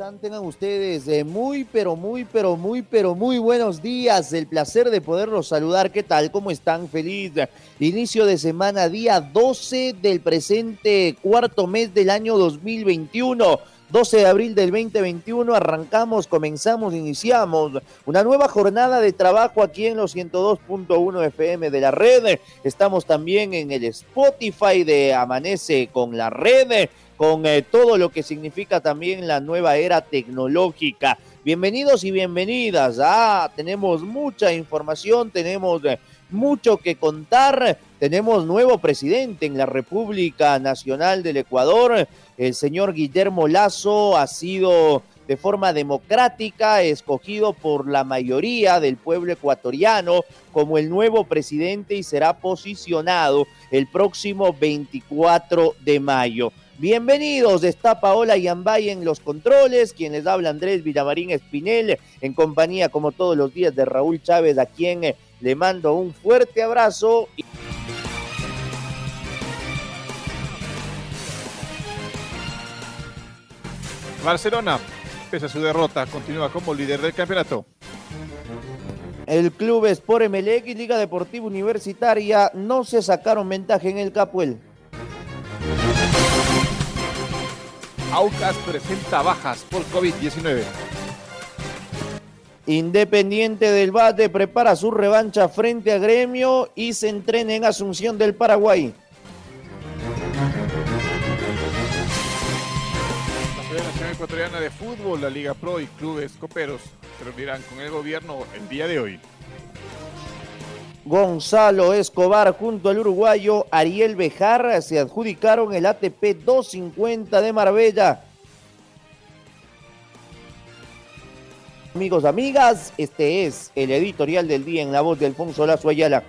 Tengan ustedes eh, muy, pero muy, pero muy, pero muy buenos días. El placer de poderlos saludar. ¿Qué tal? ¿Cómo están? Feliz inicio de semana, día 12 del presente cuarto mes del año 2021. 12 de abril del 2021 arrancamos, comenzamos, iniciamos una nueva jornada de trabajo aquí en los 102.1 FM de la red. Estamos también en el Spotify de Amanece con la red con eh, todo lo que significa también la nueva era tecnológica. Bienvenidos y bienvenidas. Ah, tenemos mucha información, tenemos eh, mucho que contar. Tenemos nuevo presidente en la República Nacional del Ecuador. El señor Guillermo Lazo ha sido de forma democrática escogido por la mayoría del pueblo ecuatoriano como el nuevo presidente y será posicionado el próximo 24 de mayo. Bienvenidos, está Paola Yambay en los controles, quien les habla Andrés Villamarín Espinel, en compañía como todos los días de Raúl Chávez, a quien eh, le mando un fuerte abrazo. Barcelona, pese a su derrota, continúa como líder del campeonato. El club Sport Emelec y Liga Deportiva Universitaria no se sacaron ventaja en el Capuel. Aucas presenta bajas por COVID-19. Independiente del Bate prepara su revancha frente a Gremio y se entrena en Asunción del Paraguay. La Federación Ecuatoriana de Fútbol, la Liga Pro y clubes coperos se reunirán con el gobierno el día de hoy. Gonzalo Escobar junto al uruguayo Ariel Bejarra se adjudicaron el ATP 250 de Marbella. Amigos, amigas, este es el editorial del día en la voz de Alfonso Lazo Ayala.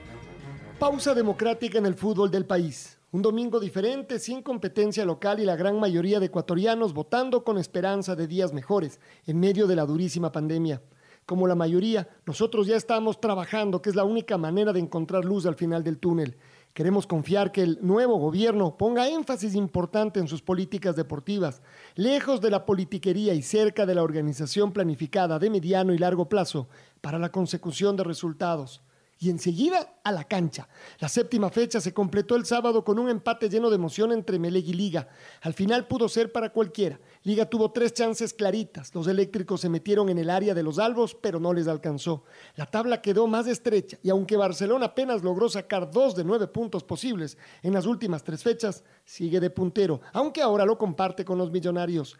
Pausa democrática en el fútbol del país. Un domingo diferente, sin competencia local y la gran mayoría de ecuatorianos votando con esperanza de días mejores en medio de la durísima pandemia como la mayoría, nosotros ya estamos trabajando, que es la única manera de encontrar luz al final del túnel. Queremos confiar que el nuevo gobierno ponga énfasis importante en sus políticas deportivas, lejos de la politiquería y cerca de la organización planificada de mediano y largo plazo para la consecución de resultados y enseguida a la cancha. La séptima fecha se completó el sábado con un empate lleno de emoción entre Meleg y Liga. Al final pudo ser para cualquiera. Liga tuvo tres chances claritas. Los eléctricos se metieron en el área de los albos, pero no les alcanzó. La tabla quedó más estrecha y aunque Barcelona apenas logró sacar dos de nueve puntos posibles en las últimas tres fechas, sigue de puntero, aunque ahora lo comparte con los millonarios.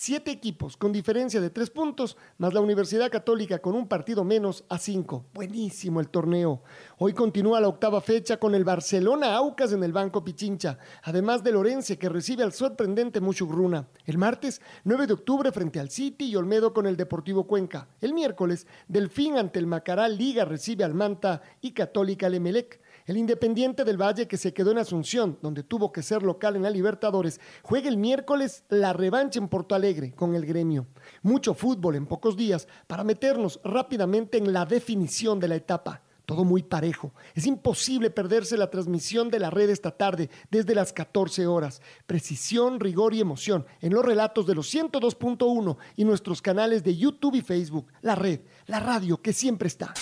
Siete equipos con diferencia de tres puntos, más la Universidad Católica con un partido menos a cinco. Buenísimo el torneo. Hoy continúa la octava fecha con el Barcelona Aucas en el Banco Pichincha, además de Lorense que recibe al sorprendente Mushugruna. El martes, 9 de octubre frente al City y Olmedo con el Deportivo Cuenca. El miércoles, Delfín ante el Macaral Liga recibe al Manta y Católica Lemelec. El Independiente del Valle, que se quedó en Asunción, donde tuvo que ser local en la Libertadores, juega el miércoles la revancha en Porto Alegre con el gremio. Mucho fútbol en pocos días para meternos rápidamente en la definición de la etapa. Todo muy parejo. Es imposible perderse la transmisión de la red esta tarde desde las 14 horas. Precisión, rigor y emoción en los relatos de los 102.1 y nuestros canales de YouTube y Facebook. La red, la radio que siempre está.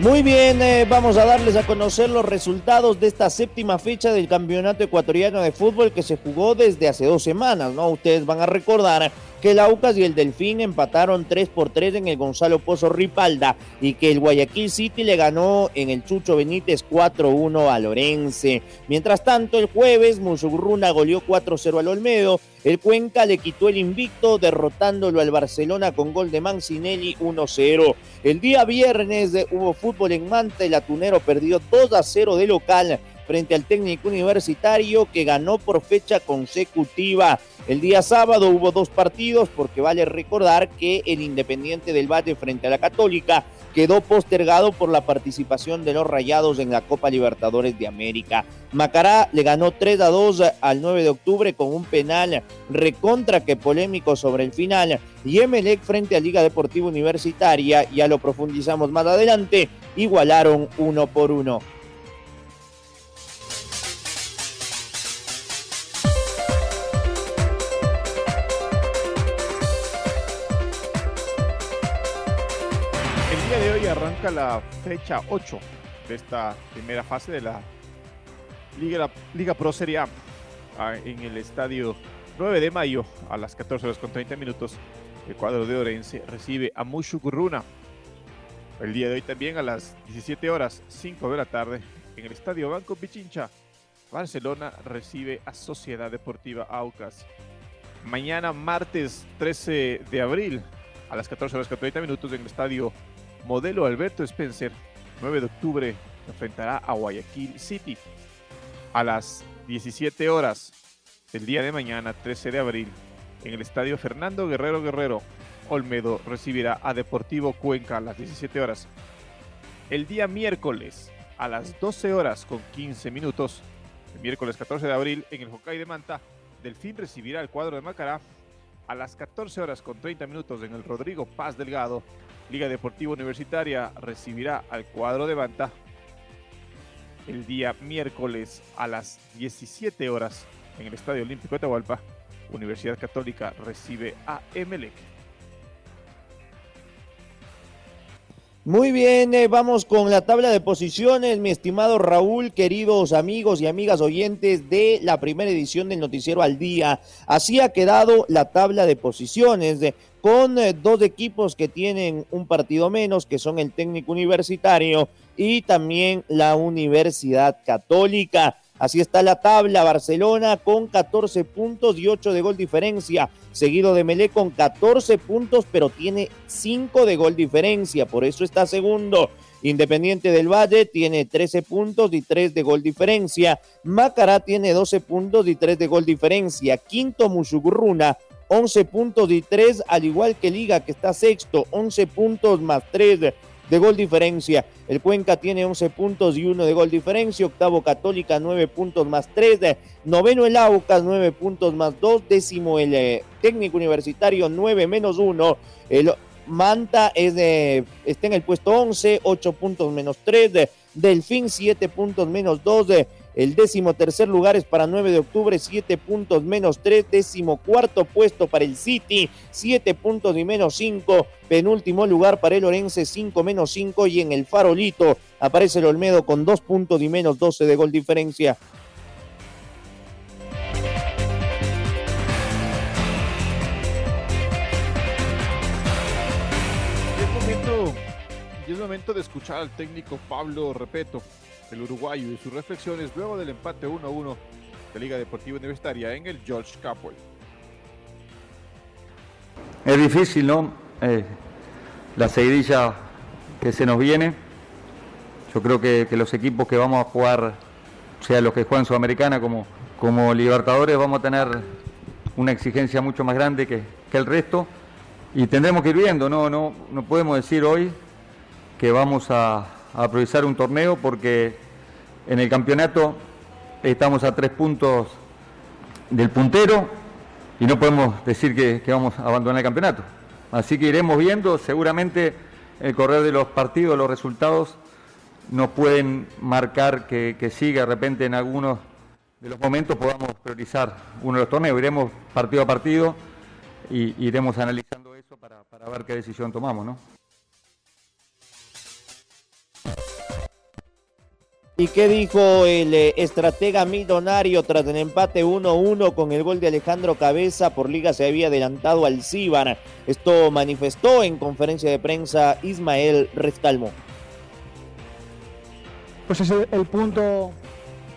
Muy bien, eh, vamos a darles a conocer los resultados de esta séptima fecha del Campeonato Ecuatoriano de Fútbol que se jugó desde hace dos semanas, ¿no? Ustedes van a recordar que el Aucas y el Delfín empataron 3 por 3 en el Gonzalo Pozo Ripalda y que el Guayaquil City le ganó en el Chucho Benítez 4-1 a Lorense. Mientras tanto, el jueves Musurruna goleó 4-0 al Olmedo. El Cuenca le quitó el invicto derrotándolo al Barcelona con gol de Mancinelli 1-0. El día viernes hubo fútbol en Manta, el Atunero perdió 2-0 de local frente al técnico universitario que ganó por fecha consecutiva. El día sábado hubo dos partidos porque vale recordar que el Independiente del Valle frente a la Católica quedó postergado por la participación de los Rayados en la Copa Libertadores de América. Macará le ganó 3 a 2 al 9 de octubre con un penal recontra que polémico sobre el final. Y Emelec frente a Liga Deportiva Universitaria, ya lo profundizamos más adelante, igualaron uno por uno. La fecha 8 de esta primera fase de la Liga, Liga Pro Serie A ah, en el estadio 9 de mayo a las 14 horas con 30 minutos. El cuadro de Orense recibe a Mushukuruna. El día de hoy también a las 17 horas 5 de la tarde en el estadio Banco Pichincha. Barcelona recibe a Sociedad Deportiva Aucas. Mañana martes 13 de abril a las 14 horas con 30 minutos en el estadio Modelo Alberto Spencer, 9 de octubre, enfrentará a Guayaquil City. A las 17 horas del día de mañana, 13 de abril, en el estadio Fernando Guerrero Guerrero, Olmedo recibirá a Deportivo Cuenca a las 17 horas. El día miércoles, a las 12 horas con 15 minutos, el miércoles 14 de abril, en el Hokkaido de Manta, Delfín recibirá el cuadro de Macará. A las 14 horas con 30 minutos en el Rodrigo Paz Delgado, Liga Deportiva Universitaria recibirá al cuadro de Banta el día miércoles a las 17 horas en el Estadio Olímpico de Tahualpa. Universidad Católica recibe a Emelec. Muy bien, eh, vamos con la tabla de posiciones, mi estimado Raúl, queridos amigos y amigas oyentes de la primera edición del Noticiero al Día. Así ha quedado la tabla de posiciones de, con eh, dos equipos que tienen un partido menos, que son el técnico universitario y también la Universidad Católica. Así está la tabla, Barcelona con 14 puntos y 8 de gol diferencia, seguido de Melé con 14 puntos, pero tiene 5 de gol diferencia, por eso está segundo. Independiente del Valle tiene 13 puntos y 3 de gol diferencia. Macará tiene 12 puntos y 3 de gol diferencia. Quinto Mushugurruna 11 puntos y 3, al igual que Liga que está sexto, 11 puntos más 3 de gol diferencia. El Cuenca tiene 11 puntos y 1 de gol diferencia. Octavo Católica, 9 puntos más 3. Noveno el Aucas, 9 puntos más 2. Décimo el eh, técnico universitario, 9 menos 1. El Manta es de, está en el puesto 11, 8 puntos menos 3. Delfín, 7 puntos menos 2. El décimo tercer lugar es para 9 de octubre, 7 puntos menos 3. Décimo cuarto puesto para el City, 7 puntos y menos 5. Penúltimo lugar para el Orense, 5 menos 5. Y en el Farolito aparece el Olmedo con 2 puntos y menos 12 de gol diferencia. Y es momento de escuchar al técnico Pablo Repeto el uruguayo y sus reflexiones luego del empate 1-1 de Liga Deportiva Universitaria en el George Capwell. Es difícil, ¿no? Eh, la seguidilla que se nos viene. Yo creo que, los equipos que vamos a jugar, sea los que juegan Sudamericana como, como Libertadores, vamos a tener una exigencia mucho más grande que, que el resto. Y tendremos que ir viendo, ¿no? No, no podemos decir hoy que vamos a, a aprovechar un torneo porque en el campeonato estamos a tres puntos del puntero y no podemos decir que, vamos a abandonar el campeonato. Así que iremos viendo, seguramente el correr de los partidos, los resultados nos pueden marcar que, siga de repente en algunos de los momentos podamos priorizar uno de los torneos. Iremos partido a partido y iremos analizando eso para, para ver qué decisión tomamos, ¿no? ¿Y qué dijo el eh, estratega millonario tras el empate 1-1 con el gol de Alejandro Cabeza? Por liga se había adelantado al Cíbar. Esto manifestó en conferencia de prensa Ismael Rescalmo. Pues es el, punto,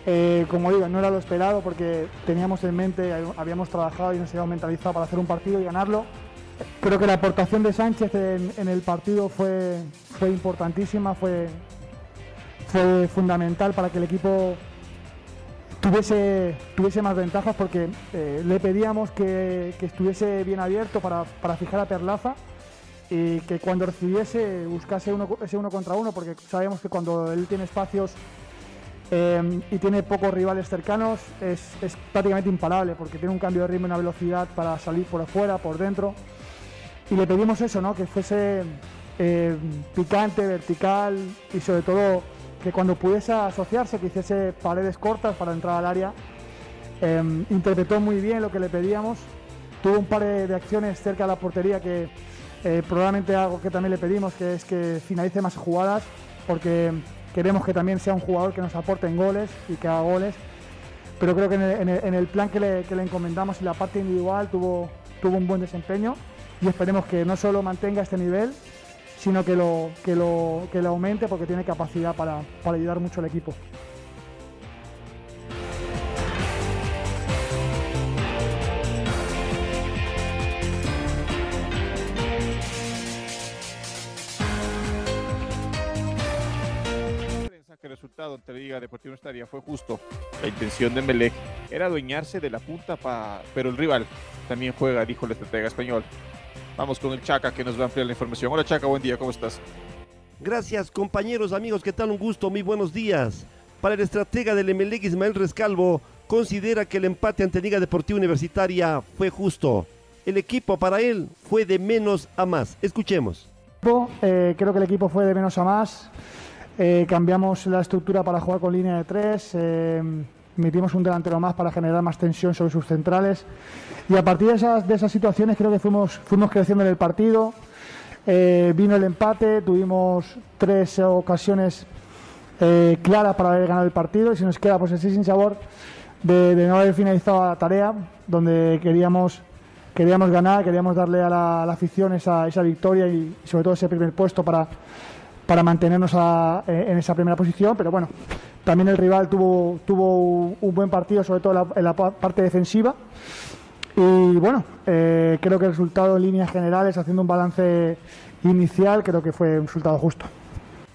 eh, como digo, no era lo esperado porque teníamos en mente, habíamos trabajado y nos habíamos mentalizado para hacer un partido y ganarlo. Creo que la aportación de Sánchez en, en el partido fue, fue importantísima, fue, fue fundamental para que el equipo tuviese, tuviese más ventajas porque eh, le pedíamos que, estuviese bien abierto para, fijar a Perlaza y que cuando recibiese buscase uno, ese uno contra uno porque sabemos que cuando él tiene espacios eh, y tiene pocos rivales cercanos es, prácticamente imparable porque tiene un cambio de ritmo y una velocidad para salir por afuera, por dentro y le pedimos eso, ¿no? que fuese eh, picante, vertical y sobre todo que cuando pudiese asociarse, que hiciese paredes cortas para entrar al área, em, interpretó muy bien lo que le pedíamos, tuvo un par de, acciones cerca de la portería que eh, probablemente algo que también le pedimos, que es que finalice más jugadas, porque queremos que también sea un jugador que nos aporte en goles y que haga goles, pero creo que en el, plan que le, encomendamos y la parte individual tuvo, tuvo un buen desempeño y esperemos que no solo mantenga este nivel, sino que lo, que lo, que lo aumente porque tiene capacidad para, para ayudar mucho al equipo. que el resultado la Liga Deportiva Estaria fue justo. La intención de Melec era adueñarse de la punta, pero el rival también juega, dijo el estratega español. Vamos con el Chaca que nos va a ampliar la información. Hola Chaca, buen día, ¿cómo estás? Gracias compañeros, amigos, ¿qué tal? Un gusto, muy buenos días. Para el estratega del Emelec Ismael Rescalvo, considera que el empate ante Liga Deportiva Universitaria fue justo. El equipo para él fue de menos a más. Escuchemos. Eh, creo que el equipo fue de menos a más. Eh, cambiamos la estructura para jugar con línea de tres. Eh, metimos un delantero más para generar más tensión sobre sus centrales. Y a partir de esas, de esas situaciones creo que fuimos, fuimos creciendo en el partido. Eh, vino el empate, tuvimos tres ocasiones eh, claras para haber ganado el partido y se nos queda pues así sin sabor de, no haber finalizado la tarea donde queríamos queríamos ganar, queríamos darle a la, afición esa, esa, victoria y sobre todo ese primer puesto para, para mantenernos eh, en esa primera posición, pero bueno, también el rival tuvo, tuvo un buen partido, sobre todo en la, parte defensiva. Y bueno, eh, creo que el resultado en líneas generales, haciendo un balance inicial, creo que fue un resultado justo.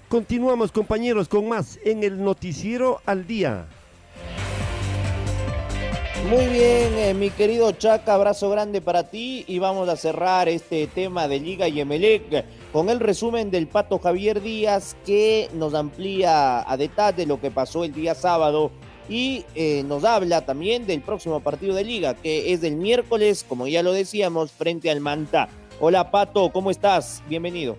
Continuamos compañeros con más en el noticiero al día. Muy bien, eh, mi querido Chaca, abrazo grande para ti y vamos a cerrar este tema de Liga y Emelec con el resumen del Pato Javier Díaz que nos amplía a detalle lo que pasó el día sábado y eh, nos habla también del próximo partido de Liga que es del miércoles, como ya lo decíamos, frente al Manta. Hola Pato, ¿cómo estás? Bienvenido.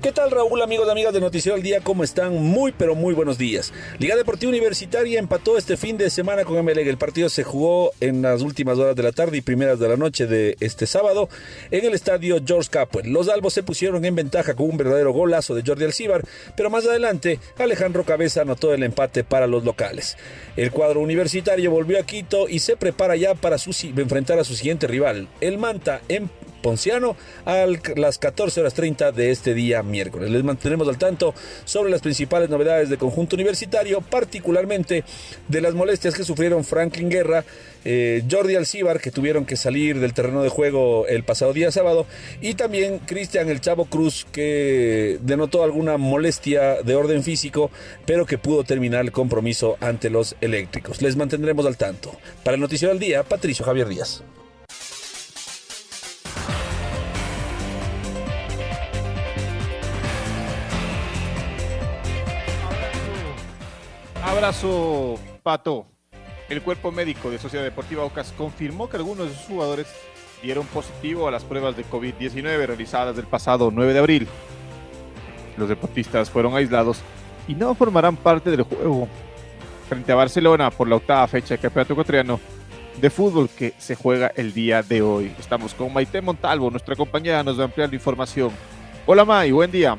¿Qué tal Raúl, amigos y amigas de Noticiero al Día? ¿Cómo están? Muy pero muy buenos días. Liga Deportiva Universitaria empató este fin de semana con MLG. El partido se jugó en las últimas horas de la tarde y primeras de la noche de este sábado en el estadio George Capwell. Los albos se pusieron en ventaja con un verdadero golazo de Jordi Alcibar, pero más adelante Alejandro Cabeza anotó el empate para los locales. El cuadro universitario volvió a Quito y se prepara ya para enfrentar a su siguiente rival, el Manta, en Ponciano a las 14 horas 30 de este día miércoles. Les mantenemos al tanto sobre las principales novedades del conjunto universitario, particularmente de las molestias que sufrieron Franklin Guerra, eh, Jordi Alcibar, que tuvieron que salir del terreno de juego el pasado día sábado, y también Cristian El Chavo Cruz, que denotó alguna molestia de orden físico, pero que pudo terminar el compromiso ante los eléctricos. Les mantendremos al tanto. Para el Noticiero del Día, Patricio Javier Díaz. Abrazo, Pato. El cuerpo médico de Sociedad Deportiva Ocas confirmó que algunos de sus jugadores dieron positivo a las pruebas de COVID-19 realizadas el pasado 9 de abril. Los deportistas fueron aislados y no formarán parte del juego frente a Barcelona por la octava fecha del Campeonato Ecuatoriano de Fútbol que se juega el día de hoy. Estamos con Maite Montalvo, nuestra compañera nos va a ampliar la información. Hola May, buen día.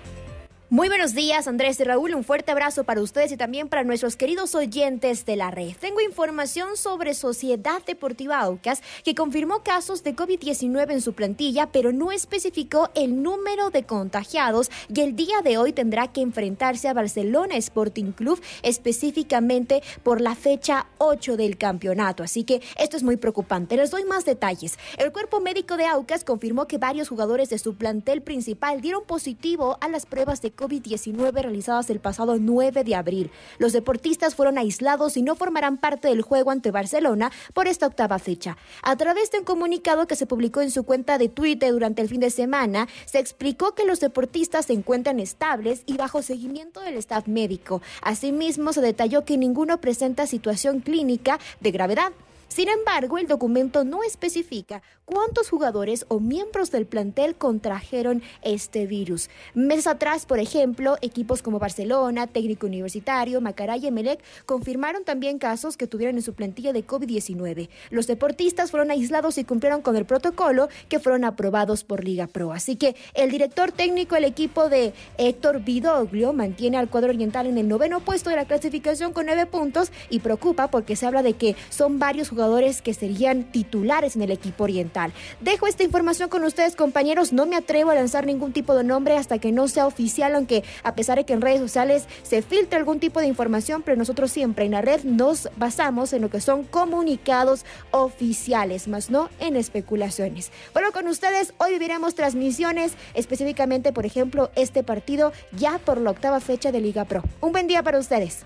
Muy buenos días, Andrés y Raúl. Un fuerte abrazo para ustedes y también para nuestros queridos oyentes de la red. Tengo información sobre Sociedad Deportiva Aucas, que confirmó casos de COVID-19 en su plantilla, pero no especificó el número de contagiados y el día de hoy tendrá que enfrentarse a Barcelona Sporting Club, específicamente por la fecha 8 del campeonato. Así que esto es muy preocupante. Les doy más detalles. El cuerpo médico de Aucas confirmó que varios jugadores de su plantel principal dieron positivo a las pruebas de COVID-19 realizadas el pasado 9 de abril. Los deportistas fueron aislados y no formarán parte del juego ante Barcelona por esta octava fecha. A través de un comunicado que se publicó en su cuenta de Twitter durante el fin de semana, se explicó que los deportistas se encuentran estables y bajo seguimiento del staff médico. Asimismo, se detalló que ninguno presenta situación clínica de gravedad. Sin embargo, el documento no especifica cuántos jugadores o miembros del plantel contrajeron este virus. Meses atrás, por ejemplo, equipos como Barcelona, Técnico Universitario, Macaray y Emelec confirmaron también casos que tuvieron en su plantilla de COVID-19. Los deportistas fueron aislados y cumplieron con el protocolo que fueron aprobados por Liga Pro. Así que el director técnico del equipo de Héctor Vidoglio mantiene al cuadro oriental en el noveno puesto de la clasificación con nueve puntos y preocupa porque se habla de que son varios jugadores jugadores que serían titulares en el equipo oriental. Dejo esta información con ustedes, compañeros. No me atrevo a lanzar ningún tipo de nombre hasta que no sea oficial, aunque a pesar de que en redes sociales se filtre algún tipo de información, pero nosotros siempre en la red nos basamos en lo que son comunicados oficiales, más no en especulaciones. Bueno, con ustedes hoy viviremos transmisiones, específicamente, por ejemplo, este partido ya por la octava fecha de Liga Pro. Un buen día para ustedes.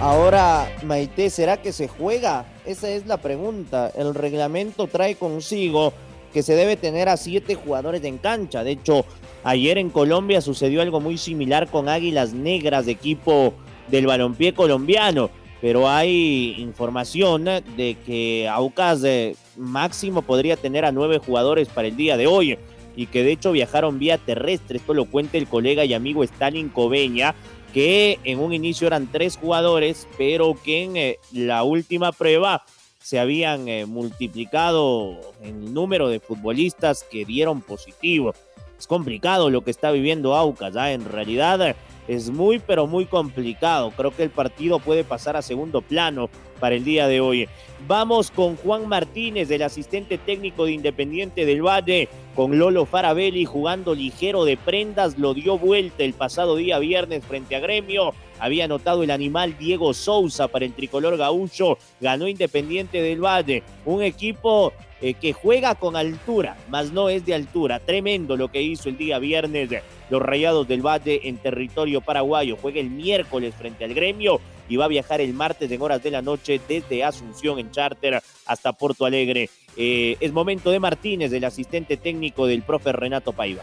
Ahora, Maite, ¿será que se juega? Esa es la pregunta. El reglamento trae consigo que se debe tener a siete jugadores en cancha. De hecho, ayer en Colombia sucedió algo muy similar con Águilas Negras, de equipo del balompié colombiano. Pero hay información de que Aucas de máximo podría tener a nueve jugadores para el día de hoy y que de hecho viajaron vía terrestre. Esto lo cuenta el colega y amigo Stalin Coveña, que en un inicio eran tres jugadores, pero que en eh, la última prueba se habían eh, multiplicado el número de futbolistas que dieron positivo. Es complicado lo que está viviendo Aucas, ¿ah? en realidad es muy pero muy complicado. Creo que el partido puede pasar a segundo plano para el día de hoy. Vamos con Juan Martínez, el asistente técnico de Independiente del Valle, con Lolo Farabelli jugando ligero de prendas, lo dio vuelta el pasado día viernes frente a Gremio. Había anotado el animal Diego Souza para el tricolor gaucho, ganó Independiente del Valle, un equipo eh, que juega con altura, más no es de altura. Tremendo lo que hizo el día viernes los Rayados del Valle en territorio paraguayo. Juega el miércoles frente al Gremio y va a viajar el martes en horas de la noche desde Asunción en charter hasta Porto Alegre. Eh, es momento de Martínez, el asistente técnico del profe Renato Paiva.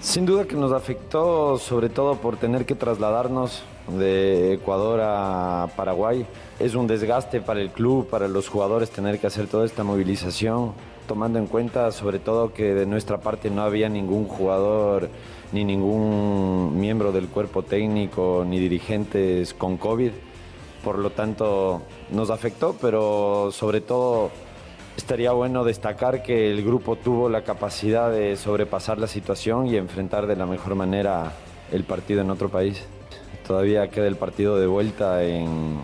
Sin duda que nos afectó sobre todo por tener que trasladarnos de Ecuador a Paraguay. Es un desgaste para el club, para los jugadores tener que hacer toda esta movilización, tomando en cuenta sobre todo que de nuestra parte no había ningún jugador ni ningún miembro del cuerpo técnico ni dirigentes con COVID por lo tanto nos afectó, pero sobre todo estaría bueno destacar que el grupo tuvo la capacidad de sobrepasar la situación y enfrentar de la mejor manera el partido en otro país. Todavía queda el partido de vuelta en,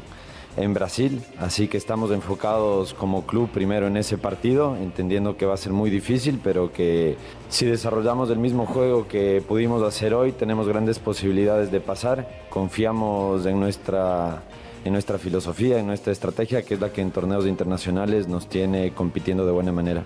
en Brasil, así que estamos enfocados como club primero en ese partido, entendiendo que va a ser muy difícil, pero que si desarrollamos el mismo juego que pudimos hacer hoy, tenemos grandes posibilidades de pasar. Confiamos en nuestra en nuestra filosofía, en nuestra estrategia, que es la que en torneos internacionales nos tiene compitiendo de buena manera.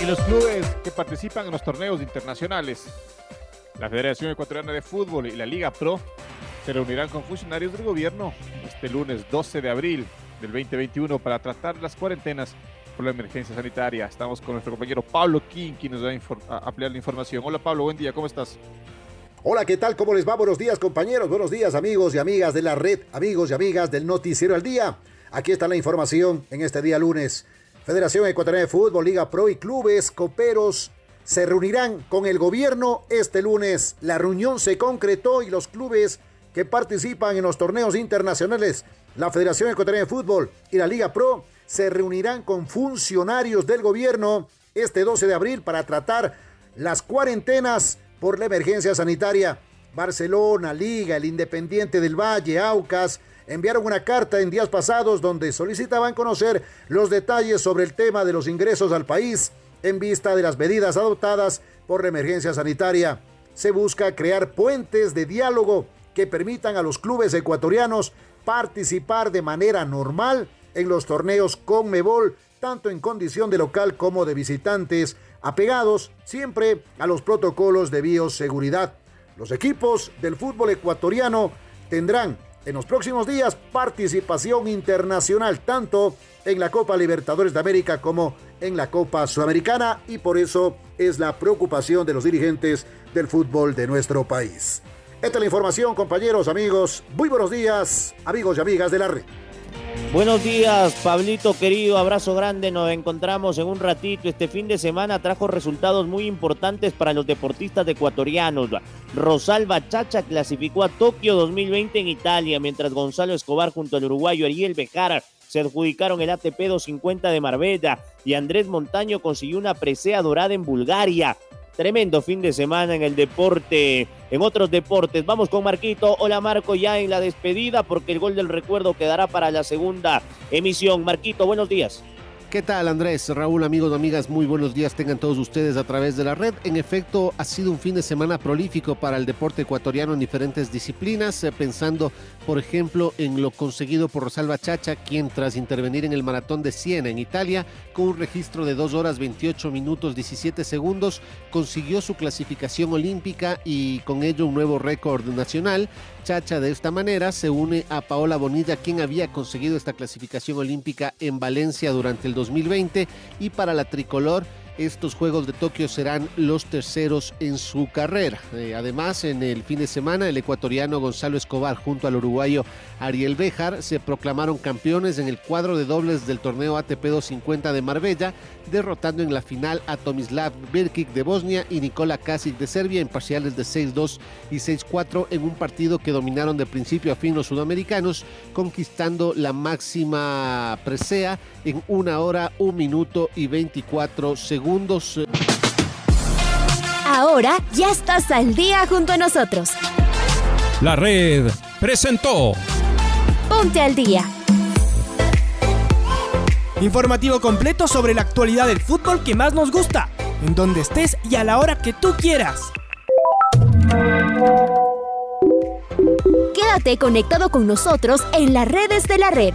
Y los clubes que participan en los torneos internacionales, la Federación Ecuatoriana de Fútbol y la Liga Pro, se reunirán con funcionarios del gobierno este lunes 12 de abril del 2021 para tratar las cuarentenas la emergencia sanitaria. Estamos con nuestro compañero Pablo King, quien nos va a, ampliar la información. Hola Pablo, buen día, ¿cómo estás? Hola, ¿qué tal? ¿Cómo les va? Buenos días compañeros, buenos días amigos y amigas de la red, amigos y amigas del Noticiero al Día. Aquí está la información en este día lunes. Federación Ecuatoriana de Fútbol, Liga Pro y clubes coperos se reunirán con el gobierno este lunes. La reunión se concretó y los clubes que participan en los torneos internacionales, la Federación Ecuatoriana de Fútbol y la Liga Pro se reunirán con funcionarios del gobierno este 12 de abril para tratar las cuarentenas por la emergencia sanitaria. Barcelona, Liga, el Independiente del Valle, Aucas, enviaron una carta en días pasados donde solicitaban conocer los detalles sobre el tema de los ingresos al país en vista de las medidas adoptadas por la emergencia sanitaria. Se busca crear puentes de diálogo que permitan a los clubes ecuatorianos participar de manera normal en los torneos con Mebol, tanto en condición de local como de visitantes, apegados siempre a los protocolos de bioseguridad. Los equipos del fútbol ecuatoriano tendrán en los próximos días participación internacional tanto en la Copa Libertadores de América como en la Copa Sudamericana y por eso es la preocupación de los dirigentes del fútbol de nuestro país. Esta es la información, compañeros, amigos. Muy buenos días, amigos y amigas de la red. Buenos días, Pablito querido, abrazo grande, nos encontramos en un ratito. Este fin de semana trajo resultados muy importantes para los deportistas ecuatorianos. Rosalba Chacha clasificó a Tokio 2020 en Italia, mientras Gonzalo Escobar junto al uruguayo Ariel Bejar se adjudicaron el ATP 250 de Marbella y Andrés Montaño consiguió una presea dorada en Bulgaria. Tremendo fin de semana en el deporte, en otros deportes. Vamos con Marquito. Hola Marco, ya en la despedida porque el gol del recuerdo quedará para la segunda emisión. Marquito, buenos días. ¿Qué tal Andrés? Raúl, amigos, amigas, muy buenos días tengan todos ustedes a través de la red. En efecto, ha sido un fin de semana prolífico para el deporte ecuatoriano en diferentes disciplinas, eh, pensando, por ejemplo, en lo conseguido por Rosalba Chacha, quien tras intervenir en el maratón de Siena en Italia, con un registro de 2 horas 28 minutos 17 segundos, consiguió su clasificación olímpica y con ello un nuevo récord nacional. Chacha de esta manera se une a Paola Bonilla, quien había conseguido esta clasificación olímpica en Valencia durante el 2020 y para la tricolor estos Juegos de Tokio serán los terceros en su carrera. Eh, además, en el fin de semana, el ecuatoriano Gonzalo Escobar junto al uruguayo Ariel Bejar se proclamaron campeones en el cuadro de dobles del torneo ATP 250 de Marbella, derrotando en la final a Tomislav Birkic de Bosnia y Nikola Kasic de Serbia en parciales de 6-2 y 6-4 en un partido que dominaron de principio a fin los sudamericanos, conquistando la máxima presea en una hora, un minuto y 24 segundos Ahora ya estás al día junto a nosotros. La red presentó. Ponte al día. Informativo completo sobre la actualidad del fútbol que más nos gusta, en donde estés y a la hora que tú quieras. Quédate conectado con nosotros en las redes de la red.